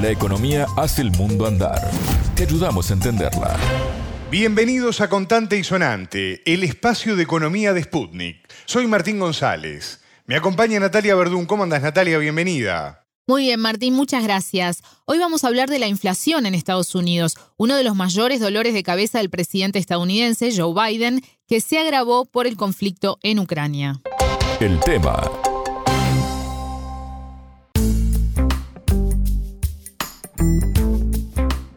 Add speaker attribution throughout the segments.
Speaker 1: La economía hace el mundo andar. Te ayudamos a entenderla.
Speaker 2: Bienvenidos a Contante y Sonante, el espacio de economía de Sputnik. Soy Martín González. Me acompaña Natalia Verdún. ¿Cómo andas, Natalia? Bienvenida.
Speaker 3: Muy bien, Martín, muchas gracias. Hoy vamos a hablar de la inflación en Estados Unidos, uno de los mayores dolores de cabeza del presidente estadounidense, Joe Biden, que se agravó por el conflicto en Ucrania.
Speaker 1: El tema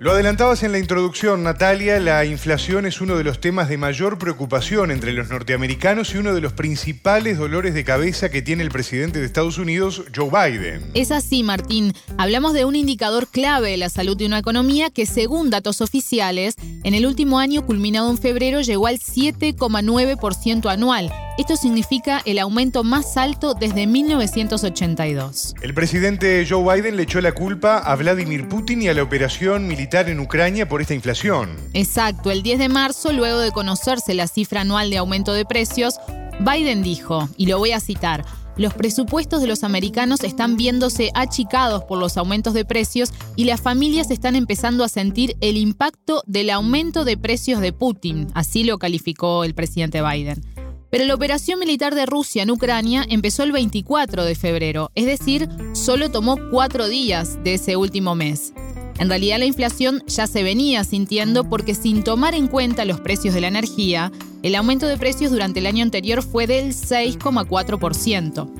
Speaker 2: Lo adelantabas en la introducción, Natalia, la inflación es uno de los temas de mayor preocupación entre los norteamericanos y uno de los principales dolores de cabeza que tiene el presidente de Estados Unidos, Joe Biden.
Speaker 3: Es así, Martín. Hablamos de un indicador clave de la salud de una economía que, según datos oficiales, en el último año culminado en febrero llegó al 7,9% anual esto significa el aumento más alto desde 1982.
Speaker 2: El presidente Joe Biden le echó la culpa a Vladimir Putin y a la operación militar en Ucrania por esta inflación.
Speaker 3: Exacto, el 10 de marzo, luego de conocerse la cifra anual de aumento de precios, Biden dijo, y lo voy a citar, los presupuestos de los americanos están viéndose achicados por los aumentos de precios y las familias están empezando a sentir el impacto del aumento de precios de Putin, así lo calificó el presidente Biden. Pero la operación militar de Rusia en Ucrania empezó el 24 de febrero, es decir, solo tomó cuatro días de ese último mes. En realidad la inflación ya se venía sintiendo porque sin tomar en cuenta los precios de la energía, el aumento de precios durante el año anterior fue del 6,4%.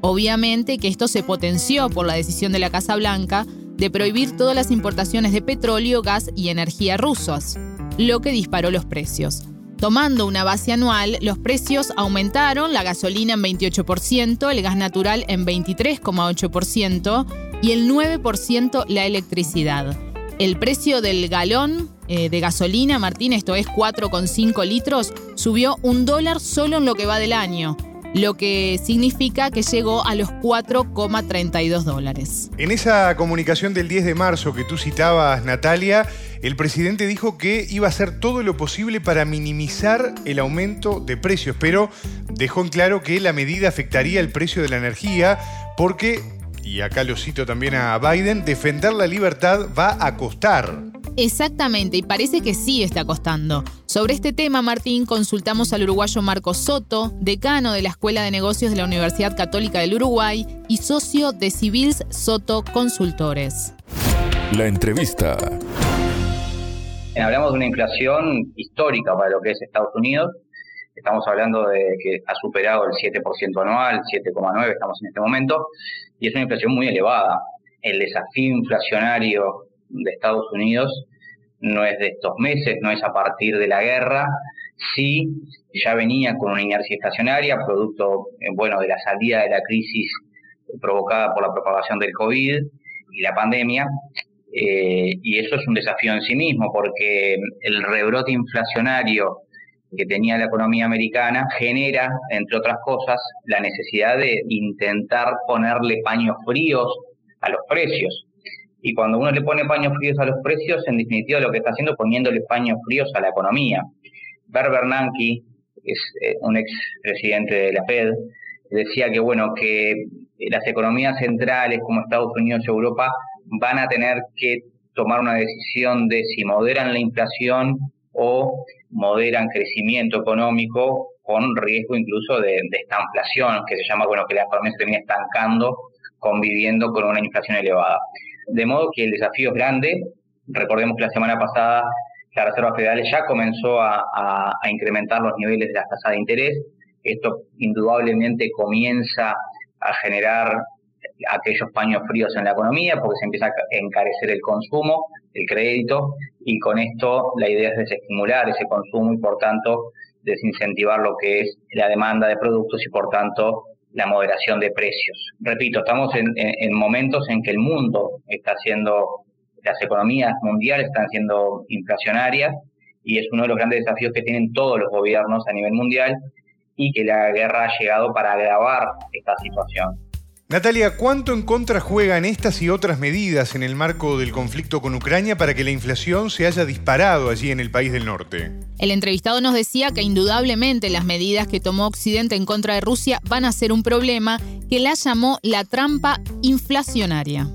Speaker 3: Obviamente que esto se potenció por la decisión de la Casa Blanca de prohibir todas las importaciones de petróleo, gas y energía rusos, lo que disparó los precios. Tomando una base anual, los precios aumentaron, la gasolina en 28%, el gas natural en 23,8% y el 9% la electricidad. El precio del galón eh, de gasolina, Martín, esto es 4,5 litros, subió un dólar solo en lo que va del año lo que significa que llegó a los 4,32 dólares.
Speaker 2: En esa comunicación del 10 de marzo que tú citabas, Natalia, el presidente dijo que iba a hacer todo lo posible para minimizar el aumento de precios, pero dejó en claro que la medida afectaría el precio de la energía porque, y acá lo cito también a Biden, defender la libertad va a costar.
Speaker 3: Exactamente, y parece que sí está costando. Sobre este tema, Martín, consultamos al uruguayo Marco Soto, decano de la Escuela de Negocios de la Universidad Católica del Uruguay y socio de Civils Soto Consultores.
Speaker 1: La entrevista.
Speaker 4: Hablamos de una inflación histórica para lo que es Estados Unidos. Estamos hablando de que ha superado el 7% anual, 7,9% estamos en este momento, y es una inflación muy elevada. El desafío inflacionario de Estados Unidos no es de estos meses, no es a partir de la guerra, sí ya venía con una inercia estacionaria, producto eh, bueno de la salida de la crisis provocada por la propagación del COVID y la pandemia, eh, y eso es un desafío en sí mismo, porque el rebrote inflacionario que tenía la economía americana genera, entre otras cosas, la necesidad de intentar ponerle paños fríos a los precios. Y cuando uno le pone paños fríos a los precios, en definitiva lo que está haciendo es poniéndole paños fríos a la economía. Ber Bernanke, es eh, un ex presidente de la Fed, decía que bueno, que las economías centrales como Estados Unidos y Europa van a tener que tomar una decisión de si moderan la inflación o moderan crecimiento económico con riesgo incluso de, de esta inflación, que se llama, bueno, que la economía se termina estancando conviviendo con una inflación elevada. De modo que el desafío es grande. Recordemos que la semana pasada la Reserva Federal ya comenzó a, incrementar los niveles de la tasa de interés. Esto indudablemente comienza a generar aquellos paños fríos en la economía porque se empieza a encarecer el consumo, el crédito y con esto la idea es desestimular ese consumo y por tanto desincentivar lo que es la demanda de productos y por tanto la moderación de precios. Repito, estamos en, momentos en que el mundo está haciendo, las economías mundiales están siendo inflacionarias y es uno de los grandes desafíos que tienen todos los gobiernos a nivel mundial y que la guerra ha llegado para agravar esta situación.
Speaker 2: Natalia, ¿cuánto en contra juegan estas y otras medidas en el marco del conflicto con Ucrania para que la inflación se haya disparado allí en el país del norte?
Speaker 3: El entrevistado nos decía que indudablemente las medidas que tomó Occidente en contra de Rusia van a ser un problema que la llamó la trampa inflacionaria.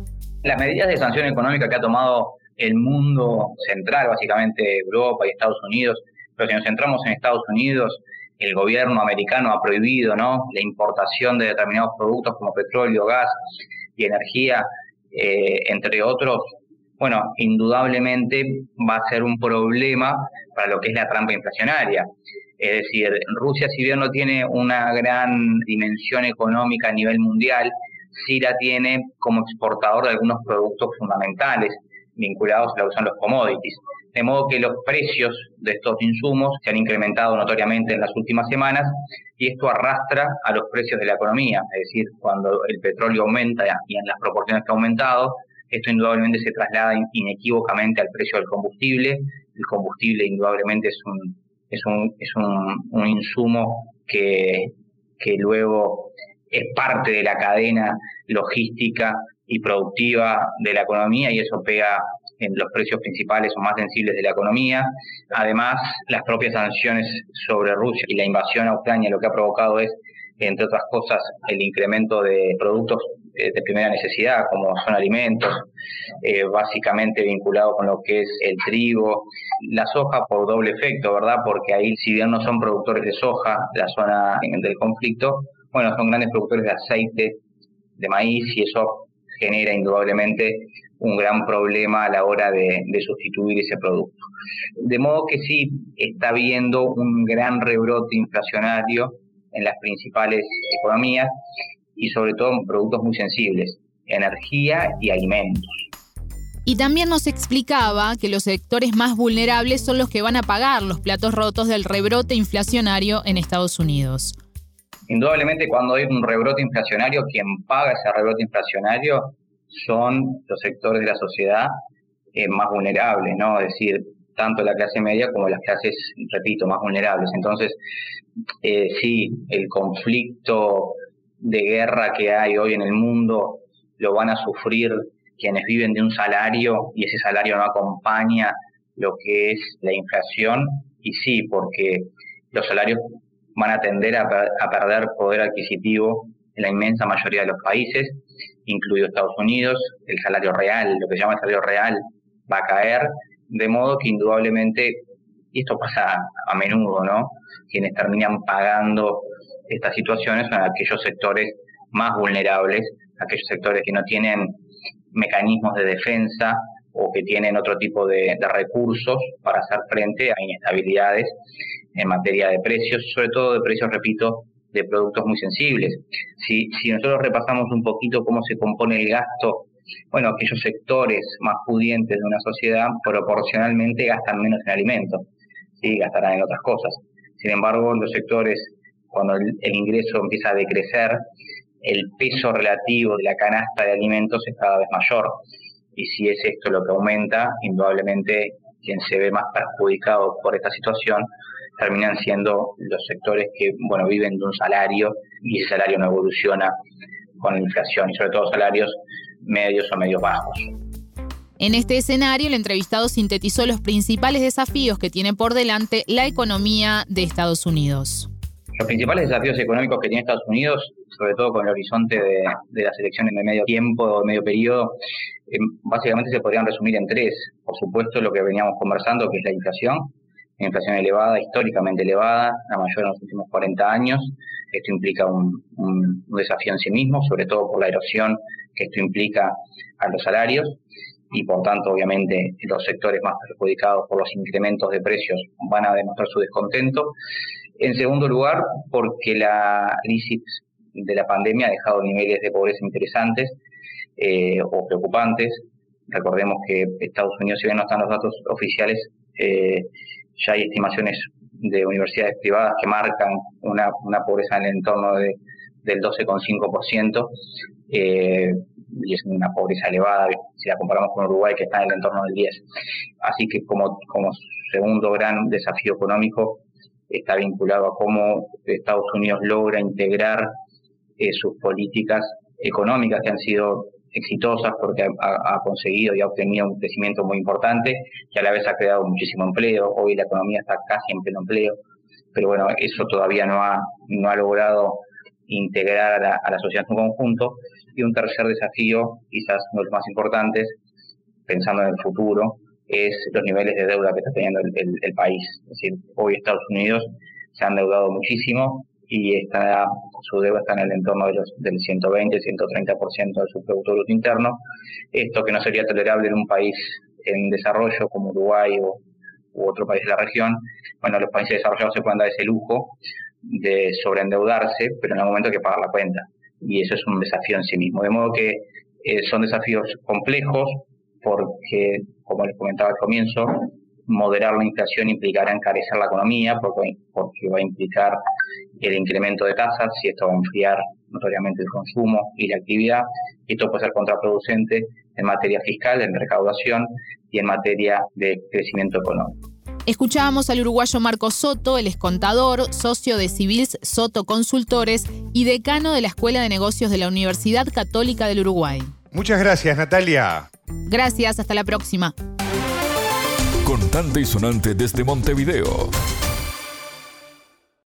Speaker 4: Las medidas de sanción económica que ha tomado el mundo central, básicamente Europa y Estados Unidos, pero si nos centramos en Estados Unidos, el gobierno americano ha prohibido ¿no? la importación de determinados productos como petróleo, gas y energía, eh, entre otros, bueno, indudablemente va a ser un problema para lo que es la trampa inflacionaria. Es decir, Rusia, si bien no tiene una gran dimensión económica a nivel mundial, sí la tiene como exportador de algunos productos fundamentales vinculados a lo que son los commodities. De modo que los precios de estos insumos se han incrementado notoriamente en las últimas semanas y esto arrastra a los precios de la economía. Es decir, cuando el petróleo aumenta y en las proporciones que ha aumentado, esto indudablemente se traslada inequívocamente al precio del combustible. El combustible indudablemente es un, es un, es un, insumo que, que luego es parte de la cadena logística y productiva de la economía y eso pega en los precios principales o más sensibles de la economía. Además, las propias sanciones sobre Rusia y la invasión a Ucrania lo que ha provocado es, entre otras cosas, el incremento de productos eh, de primera necesidad, como son alimentos, eh, básicamente vinculado con lo que es el trigo, la soja por doble efecto, ¿verdad? Porque ahí, si bien no son productores de soja, la zona del conflicto, bueno, son grandes productores de aceite, de maíz, y eso genera indudablemente un gran problema a la hora de, sustituir ese producto. De modo que sí está habiendo un gran rebrote inflacionario en las principales economías y sobre todo en productos muy sensibles, energía y alimentos.
Speaker 3: Y también nos explicaba que los sectores más vulnerables son los que van a pagar los platos rotos del rebrote inflacionario en Estados Unidos.
Speaker 4: Indudablemente cuando hay un rebrote inflacionario, quien paga ese rebrote inflacionario son los sectores de la sociedad eh, más vulnerables, ¿no? Es decir, tanto la clase media como las clases, repito, más vulnerables. Entonces, eh, sí, el conflicto de guerra que hay hoy en el mundo lo van a sufrir quienes viven de un salario y ese salario no acompaña lo que es la inflación. Y sí, porque los salarios van a tender a, a perder poder adquisitivo en la inmensa mayoría de los países incluido Estados Unidos, el salario real, lo que se llama el salario real, va a caer, de modo que indudablemente, y esto pasa a menudo, ¿no? Quienes terminan pagando estas situaciones son aquellos sectores más vulnerables, aquellos sectores que no tienen mecanismos de defensa o que tienen otro tipo de, de recursos para hacer frente a inestabilidades en materia de precios, sobre todo de precios, repito, de productos muy sensibles. Si, si nosotros repasamos un poquito cómo se compone el gasto, bueno, aquellos sectores más pudientes de una sociedad proporcionalmente gastan menos en alimentos, ¿sí? gastarán en otras cosas. Sin embargo, los sectores, cuando el, ingreso empieza a decrecer, el peso relativo de la canasta de alimentos es cada vez mayor. Y si es esto lo que aumenta, indudablemente quien se ve más perjudicado por esta situación terminan siendo los sectores que bueno viven de un salario y ese salario no evoluciona con la inflación y sobre todo salarios medios o medios bajos.
Speaker 3: En este escenario, el entrevistado sintetizó los principales desafíos que tiene por delante la economía de Estados Unidos.
Speaker 4: Los principales desafíos económicos que tiene Estados Unidos, sobre todo con el horizonte de, las elecciones de medio tiempo o medio periodo, eh, básicamente se podrían resumir en tres. Por supuesto, lo que veníamos conversando, que es la inflación, inflación elevada, históricamente elevada, la mayor en los últimos 40 años. Esto implica un, desafío en sí mismo, sobre todo por la erosión que esto implica a los salarios y por tanto obviamente los sectores más perjudicados por los incrementos de precios van a demostrar su descontento. En segundo lugar, porque la crisis de la pandemia ha dejado niveles de pobreza interesantes eh, o preocupantes. Recordemos que Estados Unidos, si bien no están los datos oficiales, eh, ya hay estimaciones de universidades privadas que marcan una, una pobreza en el entorno de, del 12,5%, eh, y es una pobreza elevada si la comparamos con Uruguay, que está en el entorno del 10%. Así que como, como segundo gran desafío económico está vinculado a cómo Estados Unidos logra integrar eh, sus políticas económicas que han sido exitosas porque ha, conseguido y ha obtenido un crecimiento muy importante y a la vez ha creado muchísimo empleo. Hoy la economía está casi en pleno empleo, pero bueno, eso todavía no ha, no ha logrado integrar a la, sociedad en su conjunto. Y un tercer desafío, quizás uno de los más importantes, pensando en el futuro, es los niveles de deuda que está teniendo el, país. Es decir, hoy Estados Unidos se han endeudado muchísimo y está, su deuda está en el entorno de los, del 120, 130% de su Producto Bruto Interno. Esto que no sería tolerable en un país en desarrollo como Uruguay o, u otro país de la región. Bueno, los países desarrollados se pueden dar ese lujo de sobreendeudarse, pero en algún momento hay que pagar la cuenta. Y eso es un desafío en sí mismo. De modo que eh, son desafíos complejos porque, como les comentaba al comienzo, moderar la inflación implicará encarecer la economía porque, porque va a implicar el incremento de tasas y esto va a enfriar notoriamente el consumo y la actividad. Y esto puede ser contraproducente en materia fiscal, en recaudación y en materia de crecimiento económico.
Speaker 3: Escuchábamos al uruguayo Marco Soto, el contador, socio de Civils Soto Consultores y decano de la Escuela de Negocios de la Universidad Católica del Uruguay.
Speaker 2: Muchas gracias, Natalia.
Speaker 3: Gracias, hasta la próxima.
Speaker 1: Contante y sonante desde Montevideo.